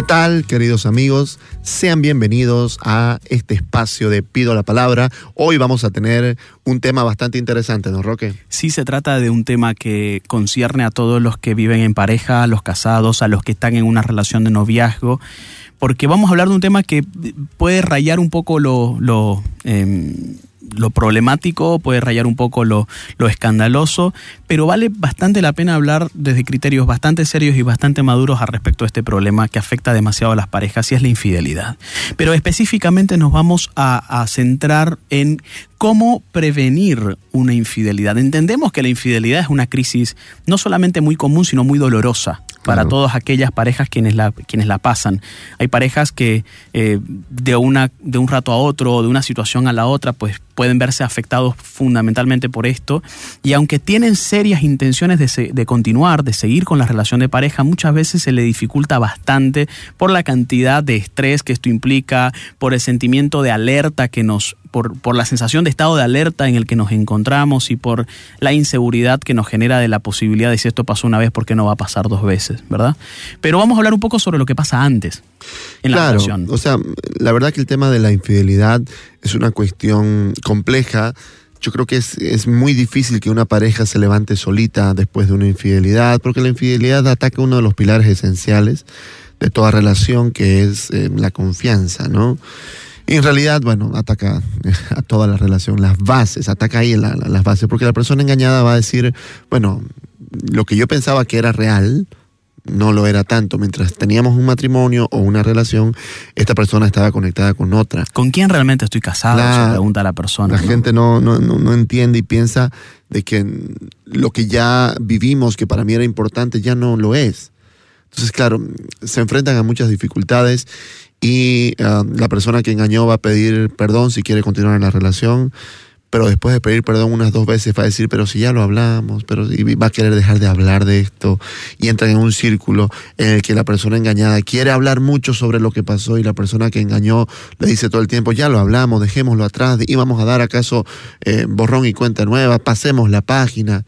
¿Qué tal, queridos amigos? Sean bienvenidos a este espacio de Pido la Palabra. Hoy vamos a tener un tema bastante interesante, ¿no, Roque? Sí, se trata de un tema que concierne a todos los que viven en pareja, a los casados, a los que están en una relación de noviazgo, porque vamos a hablar de un tema que puede rayar un poco lo... em, lo problemático, puede rayar un poco lo, lo, escandaloso, pero vale bastante la pena hablar desde criterios bastante serios y bastante maduros al respecto a este problema que afecta demasiado a las parejas y es la infidelidad. Pero específicamente nos vamos a, a centrar en cómo prevenir una infidelidad. Entendemos que la infidelidad es una crisis no solamente muy común, sino muy dolorosa para claro. todas aquellas parejas quienes la, quienes la pasan. Hay parejas que eh, de, una, de un rato a otro, de una situación a la otra, pues pueden verse afectados fundamentalmente por esto. Y aunque tienen serias intenciones de, de continuar, de seguir con la relación de pareja, muchas veces se le dificulta bastante por la cantidad de estrés que esto implica, por el sentimiento de alerta que nos por, por, la sensación de estado de alerta en el que nos encontramos y por la inseguridad que nos genera de la posibilidad de si esto pasó una vez, ¿por qué no va a pasar dos veces? ¿Verdad? Pero vamos a hablar un poco sobre lo que pasa antes en claro, la relación. O sea, la verdad que el tema de la infidelidad es una cuestión compleja. Yo creo que es, es, muy difícil que una pareja se levante solita después de una infidelidad, porque la infidelidad ataca uno de los pilares esenciales de toda relación, que es eh, la confianza, ¿no? Y en realidad, bueno, ataca a toda la relación, las bases, ataca ahí la, la, las bases, porque la persona engañada va a decir, bueno, lo que yo pensaba que era real, no lo era tanto. Mientras teníamos un matrimonio o una relación, esta persona estaba conectada con otra. ¿Con quién realmente estoy casado? La, se pregunta la persona. La ¿no? gente no, no, no, no entiende y piensa de que lo que ya vivimos, que para mí era importante, ya no lo es. Entonces, claro, se enfrentan a muchas dificultades y uh, la persona que engañó va a pedir perdón si quiere continuar en la relación, pero después de pedir perdón unas dos veces va a decir, pero si ya lo hablamos, pero y va a querer dejar de hablar de esto y entran en un círculo en el que la persona engañada quiere hablar mucho sobre lo que pasó y la persona que engañó le dice todo el tiempo, ya lo hablamos, dejémoslo atrás, y vamos a dar acaso eh, borrón y cuenta nueva, pasemos la página.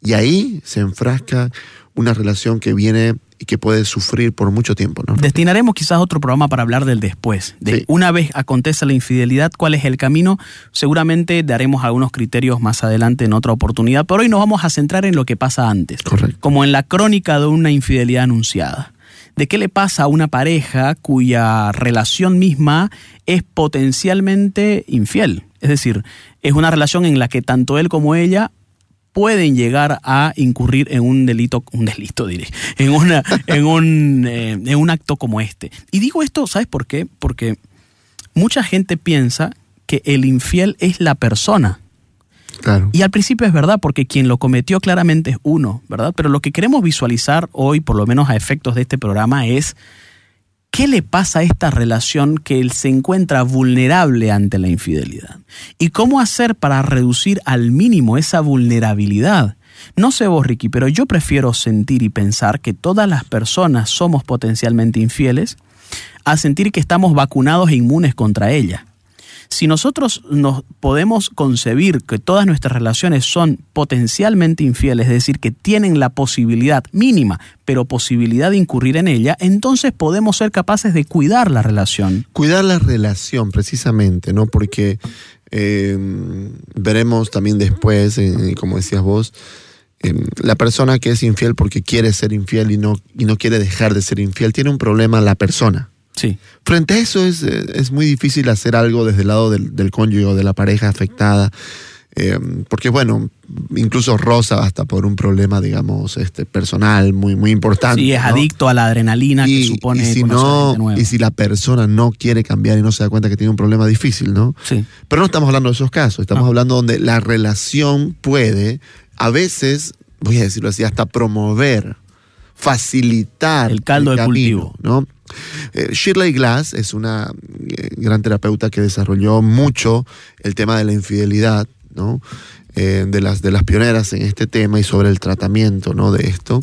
Y ahí se enfrasca una relación que viene y que puede sufrir por mucho tiempo. ¿no? Destinaremos quizás otro programa para hablar del después. De sí. una vez acontece la infidelidad, cuál es el camino. Seguramente daremos algunos criterios más adelante en otra oportunidad, pero hoy nos vamos a centrar en lo que pasa antes. Correcto. Como en la crónica de una infidelidad anunciada. ¿De qué le pasa a una pareja cuya relación misma es potencialmente infiel? Es decir, es una relación en la que tanto él como ella pueden llegar a incurrir en un delito, un delito diré, en, una, en, un, eh, en un acto como este. Y digo esto, ¿sabes por qué? Porque mucha gente piensa que el infiel es la persona. Claro. Y al principio es verdad, porque quien lo cometió claramente es uno, ¿verdad? Pero lo que queremos visualizar hoy, por lo menos a efectos de este programa, es ¿Qué le pasa a esta relación que él se encuentra vulnerable ante la infidelidad? ¿Y cómo hacer para reducir al mínimo esa vulnerabilidad? No sé vos, Ricky, pero yo prefiero sentir y pensar que todas las personas somos potencialmente infieles a sentir que estamos vacunados e inmunes contra ella. Si nosotros nos podemos concebir que todas nuestras relaciones son potencialmente infieles, es decir, que tienen la posibilidad mínima, pero posibilidad de incurrir en ella, entonces podemos ser capaces de cuidar la relación. Cuidar la relación, precisamente, ¿no? Porque eh, veremos también después, eh, como decías vos, eh, la persona que es infiel porque quiere ser infiel y no, y no quiere dejar de ser infiel, tiene un problema la persona. Sí. Frente a eso es, es, muy difícil hacer algo desde el lado del, del cónyuge o de la pareja afectada. Eh, porque bueno, incluso rosa hasta por un problema, digamos, este, personal muy, muy importante. Sí, es ¿no? adicto a la adrenalina y, que supone y si no, nueva. y si la persona no quiere cambiar y no se da cuenta que tiene un problema difícil, ¿no? Sí. Pero no estamos hablando de esos casos, estamos No. hablando donde la relación puede, a veces, voy a decirlo así, hasta promover, facilitar El caldo de camino, cultivo. ¿no? Eh, Shirley Glass es una eh, gran terapeuta que desarrolló mucho el tema de la infidelidad, ¿no? Eh, de, las, de las pioneras en este tema y sobre el tratamiento, ¿no? De esto.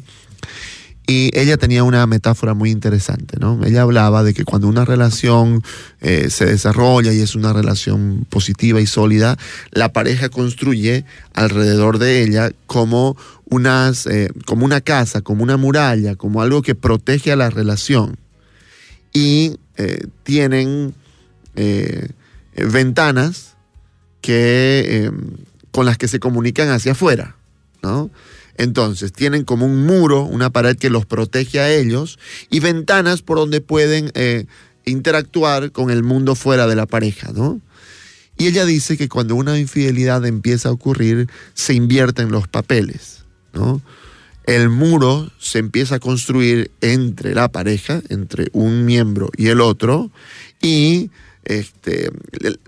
Y ella tenía una metáfora muy interesante, ¿no? Ella hablaba de que cuando una relación eh, se desarrolla y es una relación positiva y sólida, la pareja construye alrededor de ella como, unas, eh, como una casa, como una muralla, como algo que protege a la relación. Y eh, tienen ventanas que, con las que se comunican hacia afuera, ¿no? Entonces, tienen como un muro, una pared que los protege a ellos y ventanas por donde pueden eh, interactuar con el mundo fuera de la pareja, ¿no? Y ella dice que cuando una infidelidad empieza a ocurrir, se invierten los papeles, ¿no? El muro se empieza a construir entre la pareja, entre un miembro y el otro, y este,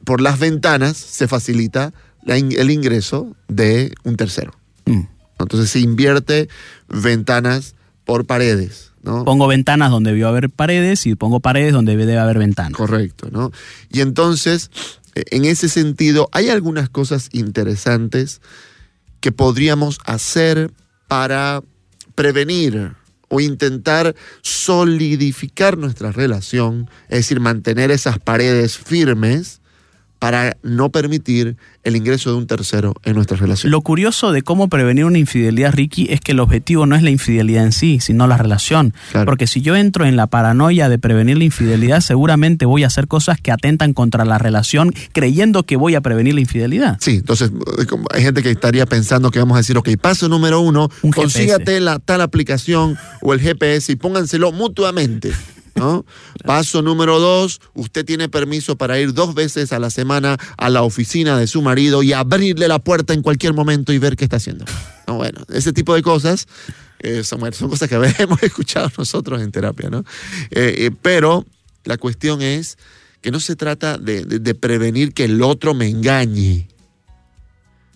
por las ventanas se facilita el ingreso de un tercero. Mm. Entonces se invierte ventanas por paredes, ¿no? Pongo ventanas donde debió haber paredes y pongo paredes donde debe haber ventanas. Correcto, ¿no? Y entonces, eh, en ese sentido, hay algunas cosas interesantes que podríamos hacer para prevenir o intentar solidificar nuestra relación, es decir, mantener esas paredes firmes para no permitir el ingreso de un tercero en nuestra relación. Lo curioso de cómo prevenir una infidelidad, Ricky, es que el objetivo no es la infidelidad en sí, sino la relación. Claro. Porque si yo entro en la paranoia de prevenir la infidelidad, seguramente voy a hacer cosas que atentan contra la relación creyendo que voy a prevenir la infidelidad. Sí, entonces hay gente que estaría pensando que vamos a decir, ok, paso número uno, Un consígate la tal aplicación o el GPS y pónganselo mutuamente. ¿No? Paso número dos, usted tiene permiso para ir dos veces a la semana a la oficina de su marido y abrirle la puerta en cualquier momento y ver qué está haciendo. No, bueno, ese tipo de cosas eh, son, cosas que hemos escuchado nosotros en terapia, ¿no? Eh, eh, pero la cuestión es que no se trata de, de- de prevenir que el otro me engañe.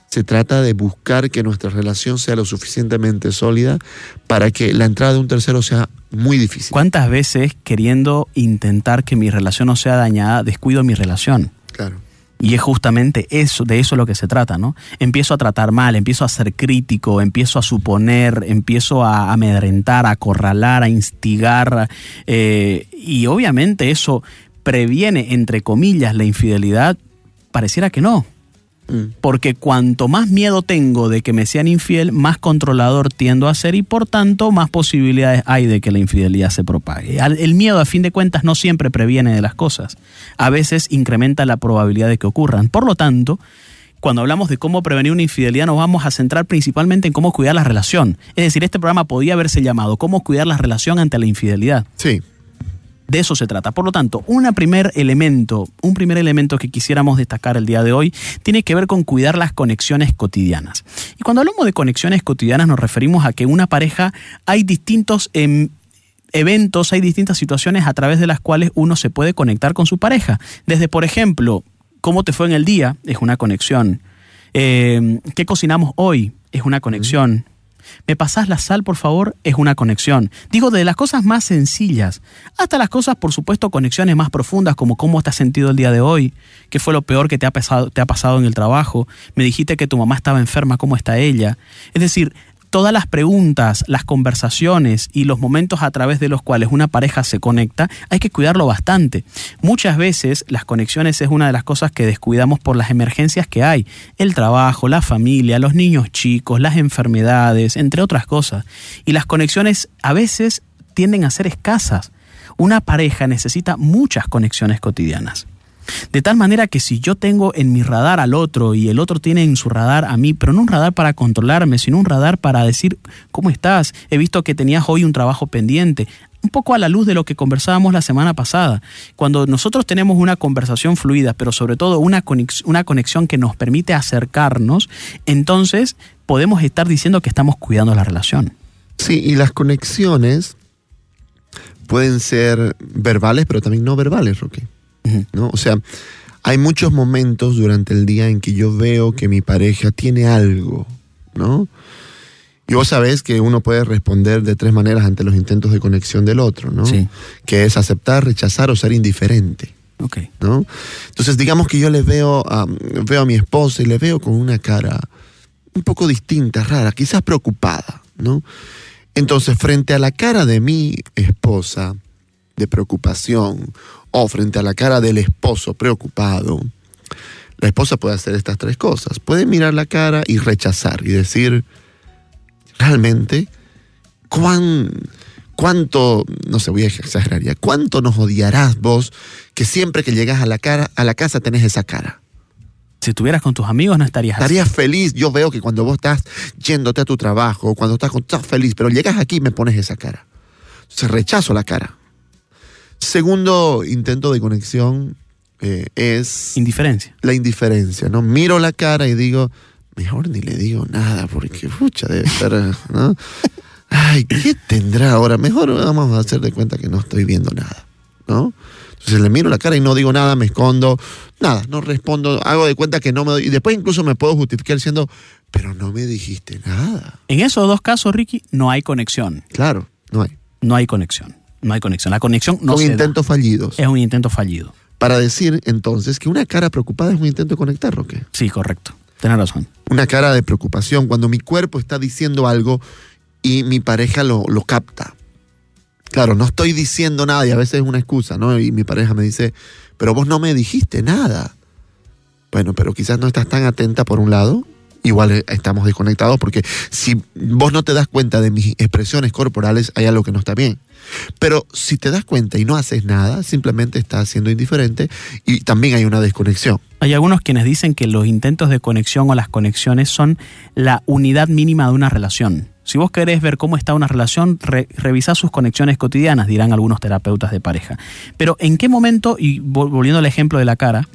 Se trata de buscar que nuestra relación sea lo suficientemente sólida para que la entrada de un tercero sea muy difícil. ¿Cuántas veces queriendo intentar que mi relación no sea dañada, descuido mi relación? Claro. Y es justamente eso, de eso lo que se trata, ¿no? Empiezo a tratar mal, empiezo a ser crítico, empiezo a suponer, empiezo a amedrentar, a acorralar, a instigar, eh, y obviamente eso previene, entre comillas, la infidelidad, pareciera que no. Mm. Porque cuanto más miedo tengo de que me sean infiel, más controlador tiendo a ser y por tanto más posibilidades hay de que la infidelidad se propague. El miedo a fin de cuentas no siempre previene de las cosas. A veces incrementa la probabilidad de que ocurran. Por lo tanto, cuando hablamos de cómo prevenir una infidelidad nos vamos a centrar principalmente en cómo cuidar la relación. Es decir, este programa podía haberse llamado cómo cuidar la relación ante la infidelidad. Sí, De eso se trata. Por lo tanto, una primer elemento, un primer elemento que quisiéramos destacar el día de hoy tiene que ver con cuidar las conexiones cotidianas. Y cuando hablamos de conexiones cotidianas nos referimos a que una pareja hay distintos em, eventos, hay distintas situaciones a través de las cuales uno se puede conectar con su pareja. Desde, por ejemplo, cómo te fue en el día es una conexión. Eh, ¿Qué cocinamos hoy? Es una conexión. ¿Me pasás la sal, por favor? Es una conexión. Digo, de las cosas más sencillas hasta las cosas, por supuesto, conexiones más profundas, como cómo te has sentido el día de hoy, qué fue lo peor que te ha, pasado, te ha pasado en el trabajo, me dijiste que tu mamá estaba enferma, ¿cómo está ella? Es decir, todas las preguntas, las conversaciones y los momentos a través de los cuales una pareja se conecta, hay que cuidarlo bastante. Muchas veces las conexiones es una de las cosas que descuidamos por las emergencias que hay. El trabajo, la familia, los niños chicos, las enfermedades, entre otras cosas. Y las conexiones a veces tienden a ser escasas. Una pareja necesita muchas conexiones cotidianas. De tal manera que si yo tengo en mi radar al otro y el otro tiene en su radar a mí, pero no un radar para controlarme, sino un radar para decir, ¿cómo estás? He visto que tenías hoy un trabajo pendiente. Un poco a la luz de lo que conversábamos la semana pasada. Cuando nosotros tenemos una conversación fluida, pero sobre todo una conexión, una conexión que nos permite acercarnos, entonces podemos estar diciendo que estamos cuidando la relación. Sí, y las conexiones pueden ser verbales, pero también no verbales, Roque. ¿No? O sea, hay muchos momentos durante el día en que yo veo que mi pareja tiene algo, ¿no? Y vos sabés que uno puede responder de tres maneras ante los intentos de conexión del otro, ¿no? Sí. Que es aceptar, rechazar o ser indiferente. Ok. ¿no? Entonces, digamos que yo le veo a, veo a mi esposa y le veo con una cara un poco distinta, rara, quizás preocupada, ¿no? Entonces, frente a la cara de mi esposa de preocupación o frente a la cara del esposo preocupado, la esposa puede hacer estas tres cosas. Puede mirar la cara y rechazar y decir, realmente, ¿cuán, cuánto, no sé, voy a exagerar ya, cuánto nos odiarás vos que siempre que llegas a la, cara, a la casa tenés esa cara? Si estuvieras con tus amigos no estarías así. Estarías feliz. Yo veo que cuando vos estás yéndote a tu trabajo, cuando estás, con- estás feliz, pero llegas aquí y me pones esa cara. Entonces rechazo la cara. Segundo intento de conexión eh, es Indiferencia. la indiferencia, ¿no? Miro la cara y digo, mejor ni le digo nada porque, pucha, debe estar, ¿no? Ay, ¿qué tendrá ahora? Mejor vamos a hacer de cuenta que no estoy viendo nada, ¿no? Entonces le miro la cara y no digo nada, me escondo, nada, no respondo, hago de cuenta que no me doy, y después incluso me puedo justificar diciendo, pero no me dijiste nada. En esos dos casos, Ricky, no hay conexión. Claro, no hay. No hay conexión. No hay conexión. La conexión no Son se da. intentos fallidos. Es un intento fallido. Para decir entonces que una cara preocupada es un intento de conectar, Roque. Sí, correcto. Tienes razón. una cara de preocupación cuando mi cuerpo está diciendo algo y mi pareja lo, lo capta. Claro, no estoy diciendo nada y a veces es una excusa, ¿no? Y mi pareja me dice, pero vos no me dijiste nada. Bueno, pero quizás no estás tan atenta por un lado, igual eh, estamos desconectados porque si vos no te das cuenta de mis expresiones corporales, hay algo que no está bien. Pero si te das cuenta y no haces nada, simplemente estás siendo indiferente y también hay una desconexión. Hay algunos quienes dicen que los intentos de conexión o las conexiones son la unidad mínima de una relación. Si vos querés ver cómo está una relación, re- revisá sus conexiones cotidianas, dirán algunos terapeutas de pareja. Pero ¿en qué momento, y vol- volviendo al ejemplo de la cara,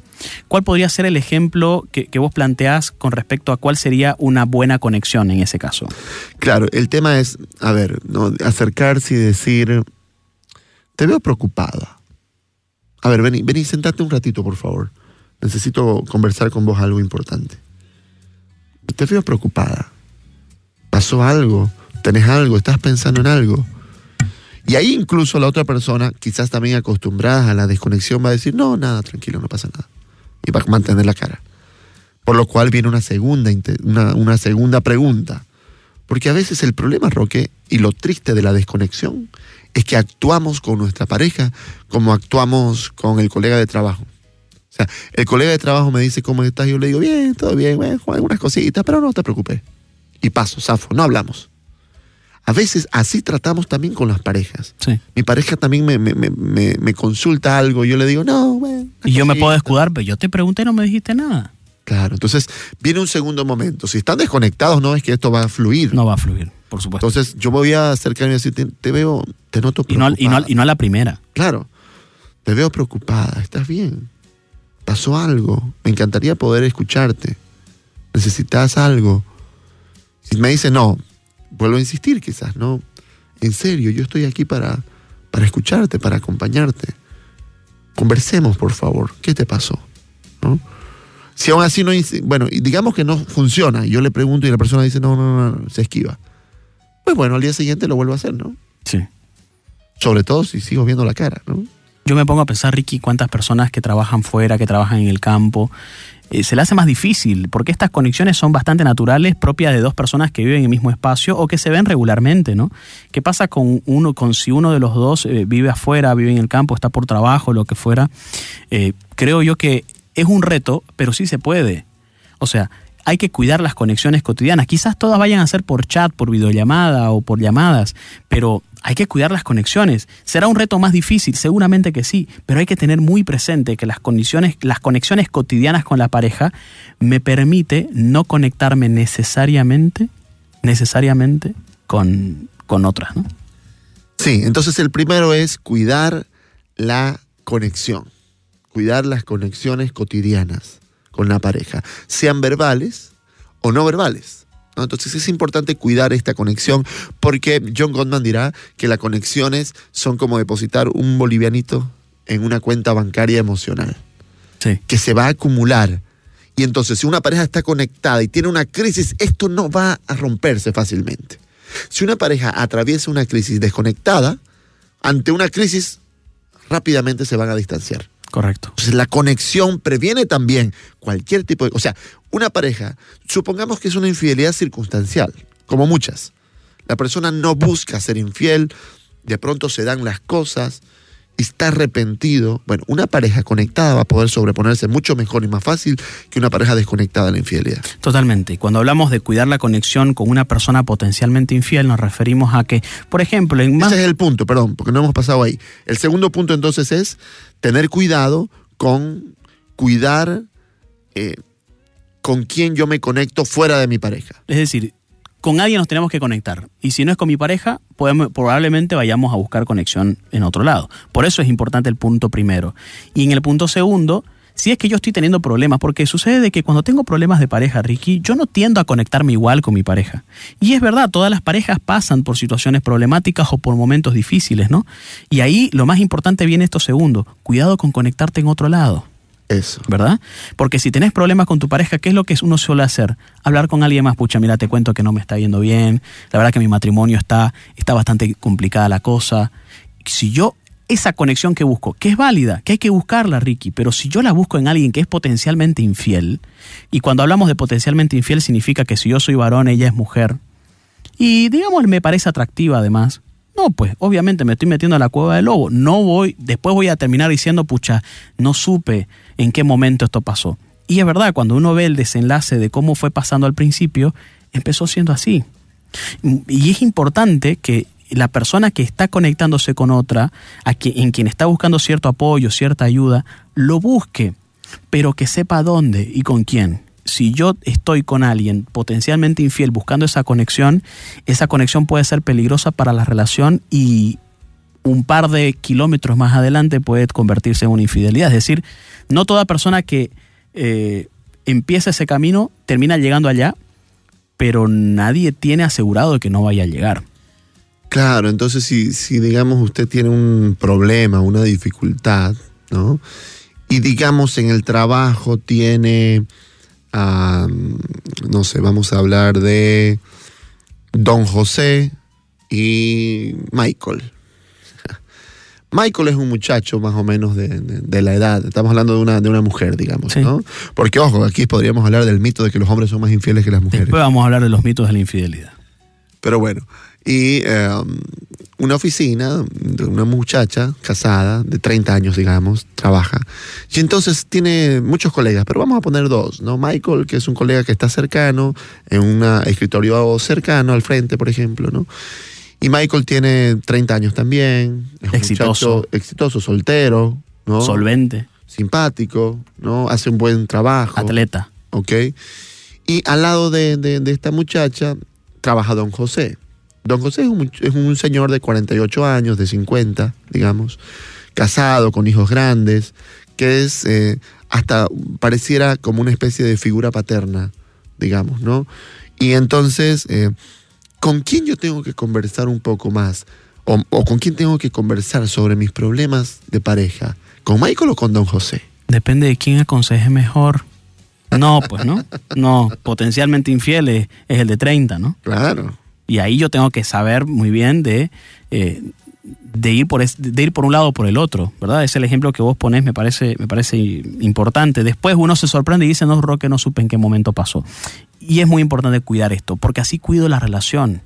cuál podría ser el ejemplo que, vos planteás con respecto a cuál sería una buena conexión en ese caso? Claro, el tema es, a ver, acercarse y decir, te veo preocupada. A ver, vení, vení, sentate un ratito, por favor. Necesito conversar con vos algo importante. Te veo preocupada. ¿Pasó algo? ¿Tenés algo? ¿Estás pensando en algo? Y ahí incluso la otra persona, quizás también acostumbrada a la desconexión, va a decir, no, nada, tranquilo, no pasa nada. Y va a mantener la cara. Por lo cual viene una segunda, una, una segunda pregunta. Porque a veces el problema, Roque, y lo triste de la desconexión, es que actuamos con nuestra pareja como actuamos con el colega de trabajo. O sea, el colega de trabajo me dice cómo estás, y yo le digo, bien, todo bien, bueno, algunas cositas, pero no te preocupes. Y paso, zafo, no hablamos. A veces así tratamos también con las parejas. Sí. Mi pareja también me, me- me- me- me consulta algo, yo le digo, no, bueno. Y yo me puedo cosita". escudar, pero yo te pregunté y no me dijiste nada. Claro, entonces viene un segundo momento. Si están desconectados, no es que esto va a fluir. No va a fluir, por supuesto. Entonces yo me voy a acercarme y decir, te, te veo, te noto Y no, preocupada. y, no, y no a la primera. Claro, te veo preocupada, ¿estás bien? ¿Pasó algo? Me encantaría poder escucharte. ¿Necesitas algo? Si me dice no, vuelvo a insistir quizás, ¿no? En serio, yo estoy aquí para, para escucharte, para acompañarte. Conversemos, por favor. ¿Qué te pasó? ¿No? Si aún así no, bueno, digamos que no funciona, y yo le pregunto y la persona dice no, no, no, no, se esquiva. Pues bueno, al día siguiente lo vuelvo a hacer, ¿no? Sí. Sobre todo si sigo viendo la cara, ¿no? Yo me pongo a pensar, Ricky, cuántas personas que trabajan fuera, que trabajan en el campo, eh, se le hace más difícil, porque estas conexiones son bastante naturales, propias de dos personas que viven en el mismo espacio o que se ven regularmente, ¿no? ¿Qué pasa con uno, con si uno de los dos eh, vive afuera, vive en el campo, está por trabajo, lo que fuera? Eh, creo yo que es un reto, pero sí se puede. O sea, hay que cuidar las conexiones cotidianas. Quizás todas vayan a ser por chat, por videollamada o por llamadas, pero hay que cuidar las conexiones. ¿Será un reto más difícil? Seguramente que sí, pero hay que tener muy presente que las, condiciones, las conexiones cotidianas con la pareja me permite no conectarme necesariamente, necesariamente con, con otras. Sí, entonces el primero es cuidar la conexión, cuidar las conexiones cotidianas con la pareja, sean verbales o no verbales. Entonces es importante cuidar esta conexión porque John Gottman dirá que las conexiones son como depositar un bolivianito en una cuenta bancaria emocional, Sí. que se va a acumular. Y entonces si una pareja está conectada y tiene una crisis, esto no va a romperse fácilmente. Si una pareja atraviesa una crisis desconectada, ante una crisis rápidamente se van a distanciar. Correcto. Entonces la conexión previene también cualquier tipo de... O sea, una pareja, supongamos que es una infidelidad circunstancial, como muchas. La persona no busca ser infiel, de pronto se dan las cosas, está arrepentido. Bueno, una pareja conectada va a poder sobreponerse mucho mejor y más fácil que una pareja desconectada a la infidelidad. Totalmente. Y Cuando hablamos de cuidar la conexión con una persona potencialmente infiel, nos referimos a que, por ejemplo, en más... Ese es el punto, perdón, porque no hemos pasado ahí. El segundo punto entonces es tener cuidado con cuidar eh, con quién yo me conecto fuera de mi pareja. Es decir, con alguien nos tenemos que conectar. Y si no es con mi pareja, podemos- probablemente vayamos a buscar conexión en otro lado. Por eso es importante el punto primero. Y en el punto segundo, si es que yo estoy teniendo problemas, porque sucede de que cuando tengo problemas de pareja, Ricky, yo no tiendo a conectarme igual con mi pareja. Y es verdad, todas las parejas pasan por situaciones problemáticas o por momentos difíciles, ¿no? Y ahí lo más importante viene esto segundo, cuidado con conectarte en otro lado. Eso. ¿verdad? Porque si tenés problemas con tu pareja, ¿qué es lo que uno suele hacer? Hablar con alguien más, pucha, mira, te cuento que no me está yendo bien, la verdad que mi matrimonio está, está bastante complicada la cosa. Si yo, esa conexión que busco, que es válida, que hay que buscarla, Ricky, pero si yo la busco en alguien que es potencialmente infiel, y cuando hablamos de potencialmente infiel significa que si yo soy varón, ella es mujer, y digamos me parece atractiva además. No, pues obviamente me estoy metiendo a la cueva del lobo. No voy, después voy a terminar diciendo, pucha, no supe en qué momento esto pasó. Y es verdad, cuando uno ve el desenlace de cómo fue pasando al principio, empezó siendo así. Y es importante que la persona que está conectándose con otra, a quien, en quien está buscando cierto apoyo, cierta ayuda, lo busque, pero que sepa dónde y con quién. Si yo estoy con alguien potencialmente infiel buscando esa conexión, esa conexión puede ser peligrosa para la relación y un par de kilómetros más adelante puede convertirse en una infidelidad. Es decir, no toda persona que eh, empieza ese camino termina llegando allá, pero nadie tiene asegurado que no vaya a llegar. Claro, entonces si, si digamos usted tiene un problema, una dificultad, ¿no? Y digamos en el trabajo tiene, no sé, vamos a hablar de Don José y Michael. Michael es un muchacho más o menos de, de- de la edad, estamos hablando de una, de una mujer, digamos, Sí. ¿no? Porque ojo, aquí podríamos hablar del mito de que los hombres son más infieles que las mujeres. Después vamos a hablar de los mitos de la infidelidad. Pero bueno, y eh, una oficina de una muchacha casada de 30 años, digamos, trabaja. Y entonces tiene muchos colegas, pero vamos a poner dos, ¿no? Michael, que es un colega que está cercano, en un escritorio cercano, al frente, por ejemplo, ¿no? Y Michael tiene 30 años también. Es Exitoso. exitoso, soltero, ¿no? Solvente, Simpático, ¿no? Hace un buen trabajo. atleta. ¿ok? Y al lado de, de- de esta muchacha trabaja don José. Don José es un, much- es un señor de 48 años, de 50, digamos, casado, con hijos grandes, que es eh, hasta pareciera como una especie de figura paterna, digamos, ¿no? Y entonces, eh, ¿con quién yo tengo que conversar un poco más? O, o con quién tengo que conversar sobre mis problemas de pareja? ¿Con Michael o con don José? Depende de quién aconseje mejor. No, pues no. No, potencialmente infiel es, es el de 30, ¿no? Claro. Y ahí yo tengo que saber muy bien de, eh, de, ir por es- de ir por un lado o por el otro, ¿verdad? Es el ejemplo que vos ponés, me parece, me parece importante. Después uno se sorprende y dice, no, Roque, no supe en qué momento pasó. Y es muy importante cuidar esto, porque así cuido la relación.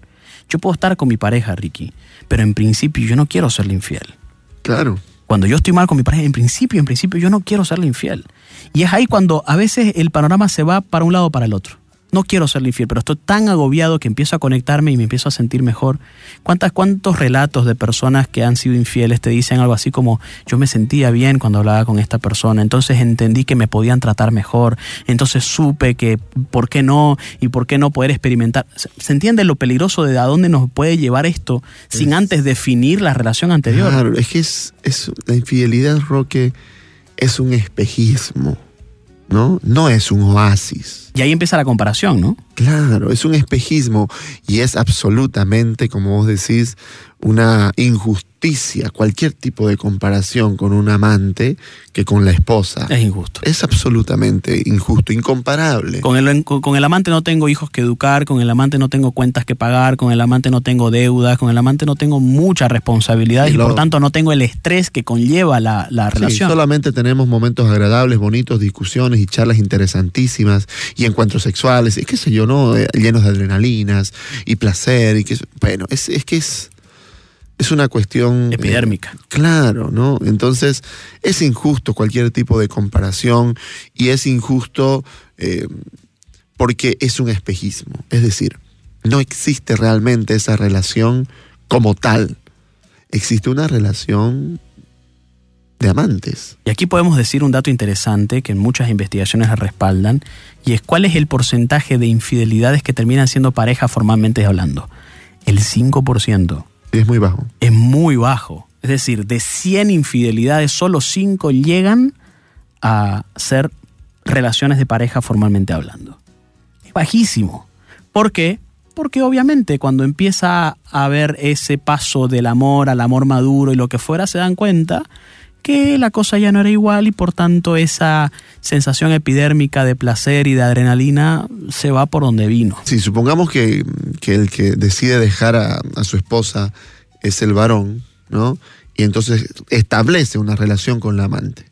Yo puedo estar con mi pareja, Ricky, pero en principio yo no quiero serle infiel. Claro. Cuando yo estoy mal con mi pareja, en principio, en principio yo no quiero serle infiel. Y es ahí cuando a veces el panorama se va para un lado o para el otro. No quiero ser infiel, pero estoy tan agobiado que empiezo a conectarme y me empiezo a sentir mejor. ¿Cuántas, ¿Cuántos relatos de personas que han sido infieles te dicen algo así como yo me sentía bien cuando hablaba con esta persona, entonces entendí que me podían tratar mejor, entonces supe que por qué no y por qué no poder experimentar? ¿Se entiende lo peligroso de a dónde nos puede llevar esto sin antes definir la relación anterior? Claro, es que es, es la infidelidad, Roque, es un espejismo, ¿no? No es un oasis. Y ahí empieza la comparación, ¿no? Claro, es un espejismo y es absolutamente, como vos decís, una injusticia, cualquier tipo de comparación con un amante que con la esposa. Es injusto. Es absolutamente injusto, incomparable. Con el, con el amante no tengo hijos que educar, con el amante no tengo cuentas que pagar, con el amante no tengo deudas, con el amante no tengo muchas responsabilidades y, por tanto no tengo el estrés que conlleva la, la sí, relación. Solamente tenemos momentos agradables, bonitos, discusiones y charlas interesantísimas y encuentros sexuales, y qué sé yo, ¿no? Eh, llenos de adrenalinas y placer y que bueno, es, es que es es una cuestión... Eh, Epidérmica. Eh, claro, ¿no? Entonces es injusto cualquier tipo de comparación y es injusto eh, porque es un espejismo. Es decir, no existe realmente esa relación como tal. Existe una relación de amantes. Y aquí podemos decir un dato interesante que muchas investigaciones respaldan, y es cuál es el porcentaje de infidelidades que terminan siendo pareja formalmente hablando. El 5%. Es muy bajo. Es muy bajo. Es decir, de 100 infidelidades, solo 5 llegan a ser relaciones de pareja formalmente hablando. Es bajísimo. ¿Por qué? Porque obviamente cuando empieza a haber ese paso del amor al amor maduro y lo que fuera, se dan cuenta que la cosa ya no era igual y por tanto esa sensación epidérmica de placer y de adrenalina se va por donde vino. Sí, supongamos que, el que decide dejar a, a, su esposa es el varón, ¿no? Y entonces establece una relación con la amante.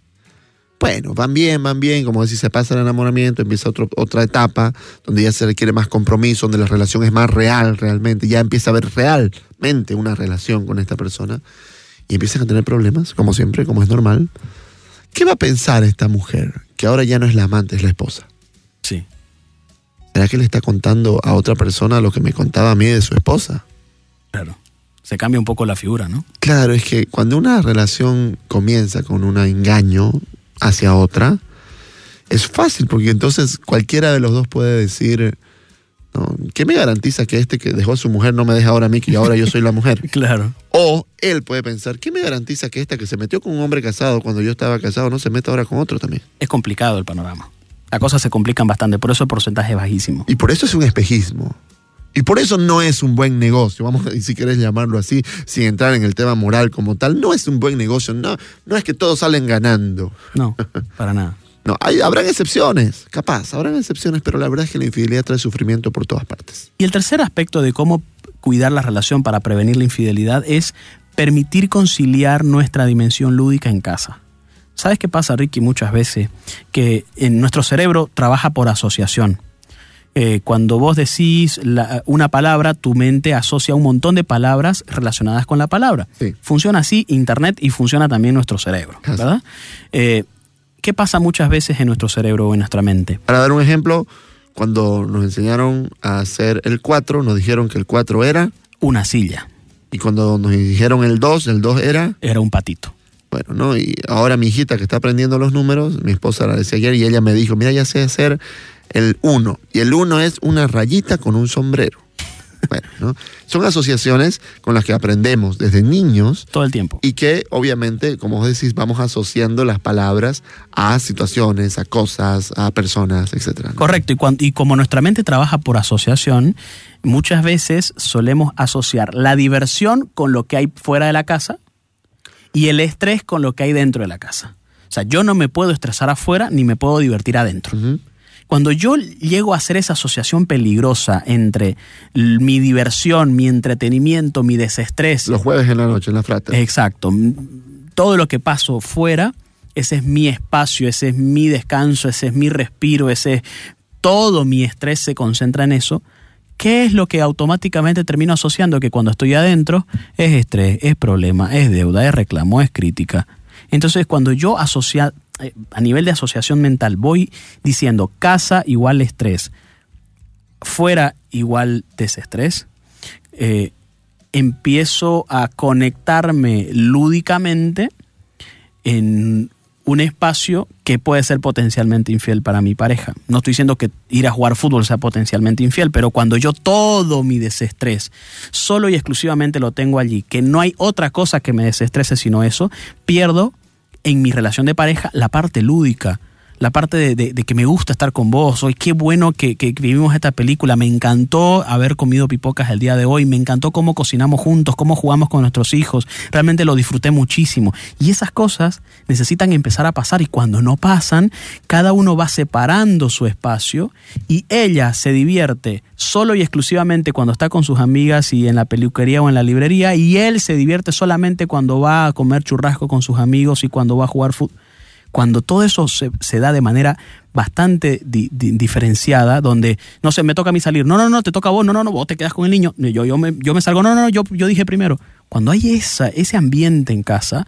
Bueno, van bien, van bien, como decir, se pasa el enamoramiento, empieza otro, otra etapa donde ya se requiere más compromiso, donde la relación es más real realmente, ya empieza a haber realmente una relación con esta persona y empiezan a tener problemas, como siempre, como es normal. ¿Qué va a pensar esta mujer que ahora ya no es la amante, es la esposa? Sí. ¿Será que le está contando a otra persona lo que me contaba a mí de su esposa? Claro. Se cambia un poco la figura, ¿no? Claro, es que cuando una relación comienza con un engaño hacia otra, es fácil, porque entonces cualquiera de los dos puede decir, ¿Qué me garantiza que este que dejó a su mujer no me deja ahora a mí, que ahora yo soy la mujer? claro. O él puede pensar, ¿qué me garantiza que esta que se metió con un hombre casado cuando yo estaba casado no se meta ahora con otro también? Es complicado el panorama. Las cosas se complican bastante, por eso el porcentaje es bajísimo. Y por eso es un espejismo. Y por eso no es un buen negocio, vamos, si querés llamarlo así, sin entrar en el tema moral como tal, no es un buen negocio, no, no es que todos salen ganando. No, para nada. No, hay, habrán excepciones, capaz, habrán excepciones, pero la verdad es que la infidelidad trae sufrimiento por todas partes. Y el tercer aspecto de cómo cuidar la relación para prevenir la infidelidad es permitir conciliar nuestra dimensión lúdica en casa. ¿Sabes qué pasa, Ricky, muchas veces? Que en nuestro cerebro trabaja por asociación. Eh, cuando vos decís una palabra, tu mente asocia un montón de palabras relacionadas con la palabra. Sí. Funciona así Internet y funciona también nuestro cerebro, ¿verdad? Eh, ¿Qué pasa muchas veces en nuestro cerebro o en nuestra mente? Para dar un ejemplo, cuando nos enseñaron a hacer el 4, nos dijeron que el 4 era... Una silla. Y cuando nos dijeron el 2, el 2 era... Era un patito. Bueno, ¿no? Y ahora mi hijita que está aprendiendo los números, mi esposa la decía ayer y ella me dijo, mira, ya sé hacer el 1. Y el 1 es una rayita con un sombrero. Bueno, ¿no? Son asociaciones con las que aprendemos desde niños. Todo el tiempo. Y que obviamente, como vos decís, vamos asociando las palabras a situaciones, a cosas, a personas, etc. Correcto. Y, cuando, y como nuestra mente trabaja por asociación, muchas veces solemos asociar la diversión con lo que hay fuera de la casa y el estrés con lo que hay dentro de la casa. O sea, yo no me puedo estresar afuera ni me puedo divertir adentro. Cuando yo llego a hacer esa asociación peligrosa entre mi diversión, mi entretenimiento, mi desestrés, Los jueves en la noche, en la frata. exacto, todo lo que paso fuera, ese es mi espacio, ese es mi descanso, ese es mi respiro, ese es todo mi estrés se concentra en eso. ¿Qué es lo que automáticamente termino asociando? Que cuando estoy adentro es estrés, es problema, es deuda, es reclamo, es crítica. Entonces, cuando yo asocia, a nivel de asociación mental voy diciendo casa igual estrés, fuera igual desestrés, eh, empiezo a conectarme lúdicamente en un espacio que puede ser potencialmente infiel para mi pareja. No estoy diciendo que ir a jugar fútbol sea potencialmente infiel, pero cuando yo todo mi desestrés solo y exclusivamente lo tengo allí, que no hay otra cosa que me desestrese sino eso, pierdo en mi relación de pareja la parte lúdica la parte de, que me gusta estar con vos, hoy. Qué bueno que, vivimos esta película, me encantó haber comido pipocas el día de hoy, me encantó cómo cocinamos juntos, cómo jugamos con nuestros hijos, realmente lo disfruté muchísimo. Y esas cosas necesitan empezar a pasar y cuando no pasan, cada uno va separando su espacio y ella se divierte solo y exclusivamente cuando está con sus amigas y en la peluquería o en la librería y él se divierte solamente cuando va a comer churrasco con sus amigos y cuando va a jugar fútbol cuando todo eso se, da de manera bastante diferenciada, donde, no sé, me toca a mí salir, no, no, no, te toca a vos, no, no, no, vos te quedas con el niño, yo, yo, me, yo me salgo, no, no, no, yo, yo dije primero. Cuando hay esa, ese ambiente en casa,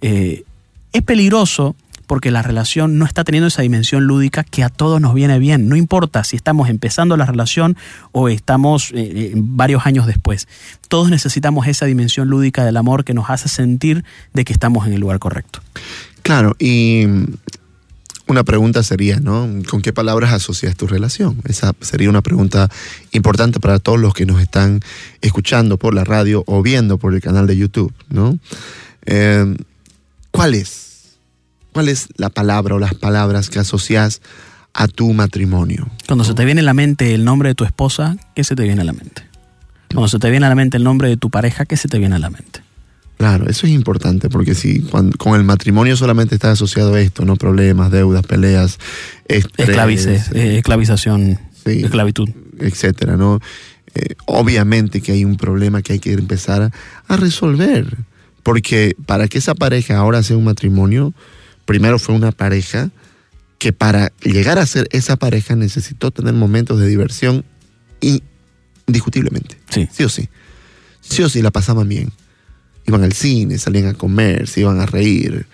eh, es peligroso porque la relación no está teniendo esa dimensión lúdica que a todos nos viene bien. No importa si estamos empezando la relación o estamos eh, eh, varios años después. Todos necesitamos esa dimensión lúdica del amor que nos hace sentir de que estamos en el lugar correcto. Claro, y una pregunta sería, ¿no? ¿Con qué palabras asocias tu relación? Esa sería una pregunta importante para todos los que nos están escuchando por la radio o viendo por el canal de YouTube, ¿no? Eh, ¿Cuál es? ¿Cuál es la palabra o las palabras que asocias a tu matrimonio? Cuando se te viene a la mente el nombre de tu esposa, ¿qué se te viene a la mente? Cuando se te viene a la mente el nombre de tu pareja, ¿qué se te viene a la mente? Claro, eso es importante porque si con el matrimonio solamente está asociado esto, no problemas, deudas, peleas, estrés, eh, esclavización, esclavitud, etcétera, ¿no? Eh, obviamente que hay un problema que hay que empezar a, resolver, porque para que esa pareja ahora sea un matrimonio, primero fue una pareja que para llegar a ser esa pareja necesitó tener momentos de diversión indiscutiblemente. Sí. Sí o sí. Sí o sí la pasaban bien iban al cine, salían a comer, se iban a reír,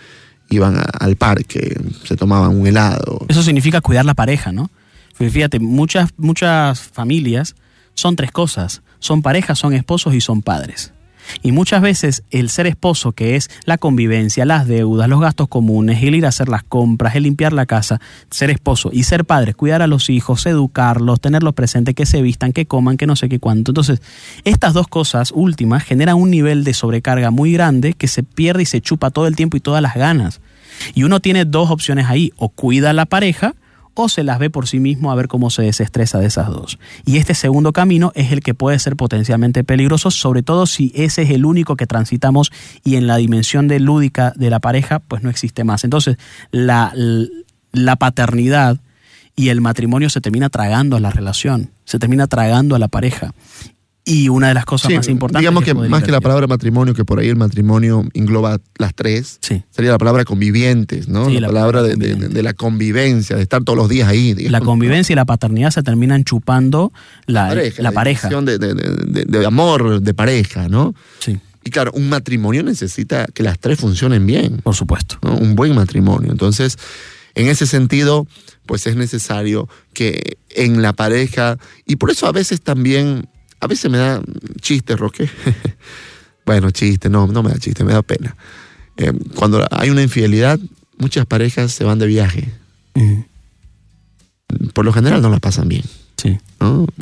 iban al parque, se tomaban un helado. Eso significa cuidar la pareja, ¿no? Fíjate, muchas, muchas familias son tres cosas. Son parejas, son esposos y son padres. Y muchas veces el ser esposo, que es la convivencia, las deudas, los gastos comunes, el ir a hacer las compras, el limpiar la casa, ser esposo y ser padre, cuidar a los hijos, educarlos, tenerlos presentes, que se vistan, que coman, que no sé qué cuánto. Entonces, estas dos cosas últimas generan un nivel de sobrecarga muy grande que se pierde y se chupa todo el tiempo y todas las ganas. Y uno tiene dos opciones ahí, o cuida a la pareja, o se las ve por sí mismo a ver cómo se desestresa de esas dos. Y este segundo camino es el que puede ser potencialmente peligroso, sobre todo si ese es el único que transitamos y en la dimensión de lúdica de la pareja pues no existe más. Entonces la, la paternidad y el matrimonio se termina tragando a la relación, se termina tragando a la pareja. Y una de las cosas más importantes. Digamos que, más que la palabra matrimonio, que por ahí el matrimonio engloba las tres, sería la palabra convivientes, ¿no? la, palabra de, la convivencia, de estar todos los días ahí. La convivencia y la paternidad se terminan chupando la, la pareja. La de, amor de pareja, ¿no? Sí. Y claro, un matrimonio necesita que las tres funcionen bien. Por supuesto. Un buen matrimonio. Entonces, en ese sentido, pues es necesario que en la pareja, y por eso a veces también a veces me da chiste, Roque. bueno, chiste, no, no me da chiste, me da pena. Eh, cuando hay una infidelidad, muchas parejas se van de viaje. Por lo general no la pasan bien. Sí.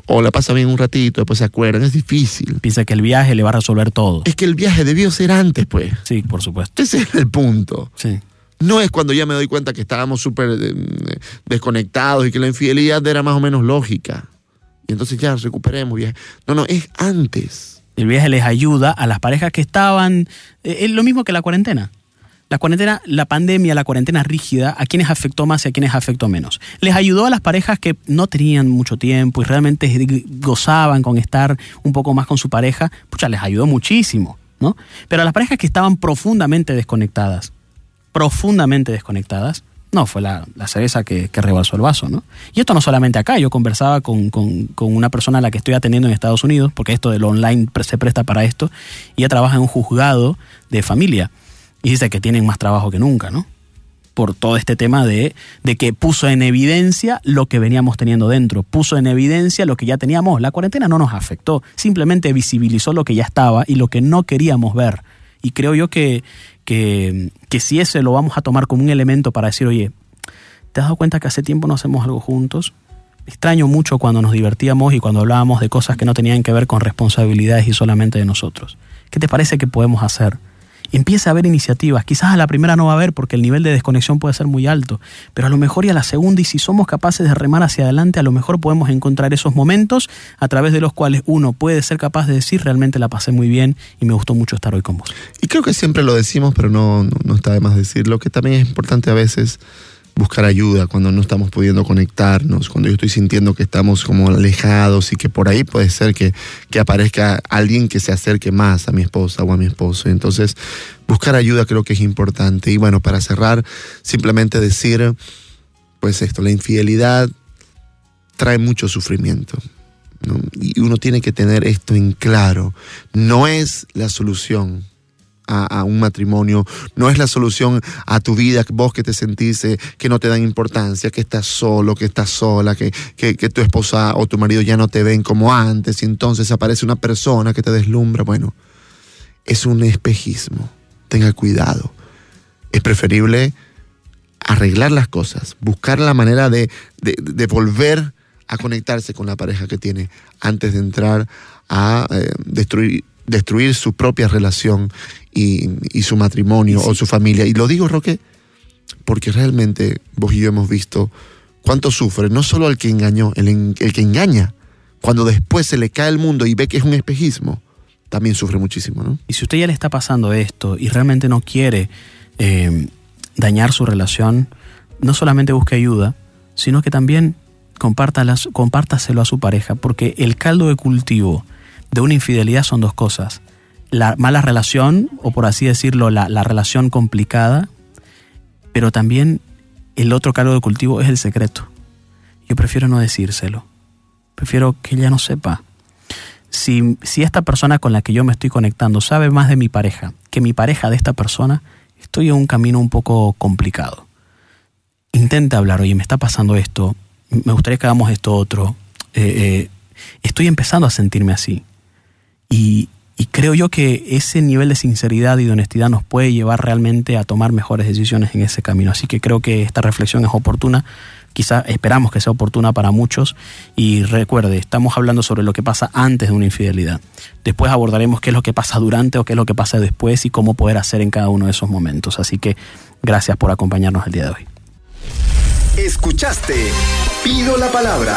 O la pasan bien un ratito, después se acuerdan, es difícil. Piensa que el viaje le va a resolver todo. Es que el viaje debió ser antes, pues. Sí, por supuesto. Ese es el punto. Sí. No es cuando ya me doy cuenta que estábamos súper eh, desconectados y que la infidelidad era más o menos lógica y entonces ya recuperemos. Viaje. No, no, es antes. El viaje les ayuda a las parejas que estaban, eh, es lo mismo que la cuarentena. La cuarentena, la pandemia, la cuarentena rígida, a quienes afectó más y a quienes afectó menos. Les ayudó a las parejas que no tenían mucho tiempo y realmente gozaban con estar un poco más con su pareja, pucha, les ayudó muchísimo, ¿no? Pero a las parejas que estaban profundamente desconectadas, profundamente desconectadas, no, fue la, cereza que, que, rebalsó el vaso, ¿no? Y esto no solamente acá, yo conversaba con, una persona a la que estoy atendiendo en Estados Unidos, porque esto del online se presta para esto, y ella trabaja en un juzgado de familia, y dice que tienen más trabajo que nunca, ¿no? por todo este tema de, de, que puso en evidencia lo que veníamos teniendo dentro, puso en evidencia lo que ya teníamos. La cuarentena no nos afectó, simplemente visibilizó lo que ya estaba y lo que no queríamos ver. Y creo yo que, que, que si ese lo vamos a tomar como un elemento para decir, oye, ¿te has dado cuenta que hace tiempo no hacemos algo juntos? Extraño mucho cuando nos divertíamos y cuando hablábamos de cosas que no tenían que ver con responsabilidades y solamente de nosotros. ¿Qué te parece que podemos hacer? Empieza a haber iniciativas. Quizás a la primera no va a haber porque el nivel de desconexión puede ser muy alto, pero a lo mejor y a la segunda, y si somos capaces de remar hacia adelante, a lo mejor podemos encontrar esos momentos a través de los cuales uno puede ser capaz de decir realmente la pasé muy bien y me gustó mucho estar hoy con vos. Y creo que siempre lo decimos, pero no, no, no está de más decirlo, que también es importante a veces buscar ayuda cuando no estamos pudiendo conectarnos, cuando yo estoy sintiendo que estamos como alejados y que por ahí puede ser que, que aparezca alguien que se acerque más a mi esposa o a mi esposo. Entonces, buscar ayuda creo que es importante. Y bueno, para cerrar, simplemente decir, pues esto, la infidelidad trae mucho sufrimiento. Y uno tiene que tener esto en claro. No es la solución a, un matrimonio, no es la solución a tu vida, vos que te sentís eh, que no te dan importancia, que estás solo, que estás sola, que, que, tu esposa o tu marido ya no te ven como antes y entonces aparece una persona que te deslumbra. Bueno, es un espejismo, tenga cuidado. Es preferible arreglar las cosas, buscar la manera de, de, de volver a conectarse con la pareja que tiene antes de entrar a eh, destruir destruir su propia relación y, y su matrimonio sí. o su familia. Y lo digo, Roque, porque realmente vos y yo hemos visto cuánto sufre, no solo el que engañó, el, el que engaña, cuando después se le cae el mundo y ve que es un espejismo, también sufre muchísimo, ¿no? Y si usted ya le está pasando esto y realmente no quiere eh, dañar su relación, no solamente busque ayuda, sino que también compártaselo a su pareja, porque el caldo de cultivo de una infidelidad son dos cosas. La mala relación, o por así decirlo, la, la relación complicada, pero también el otro caldo de cultivo es el secreto. Yo prefiero no decírselo. Prefiero que ella no sepa. Si, si, esta persona con la que yo me estoy conectando sabe más de mi pareja que mi pareja de esta persona, estoy en un camino un poco complicado. Intenta hablar, oye, me está pasando esto, me gustaría que hagamos esto otro. Eh, eh, estoy empezando a sentirme así. Y, y, creo yo que ese nivel de sinceridad y de honestidad nos puede llevar realmente a tomar mejores decisiones en ese camino. Así que creo que esta reflexión es oportuna. Quizá esperamos que sea oportuna para muchos. Y recuerde, estamos hablando sobre lo que pasa antes de una infidelidad. Después abordaremos qué es lo que pasa durante o qué es lo que pasa después y cómo poder hacer en cada uno de esos momentos. Así que gracias por acompañarnos el día de hoy. Escuchaste Pido la Palabra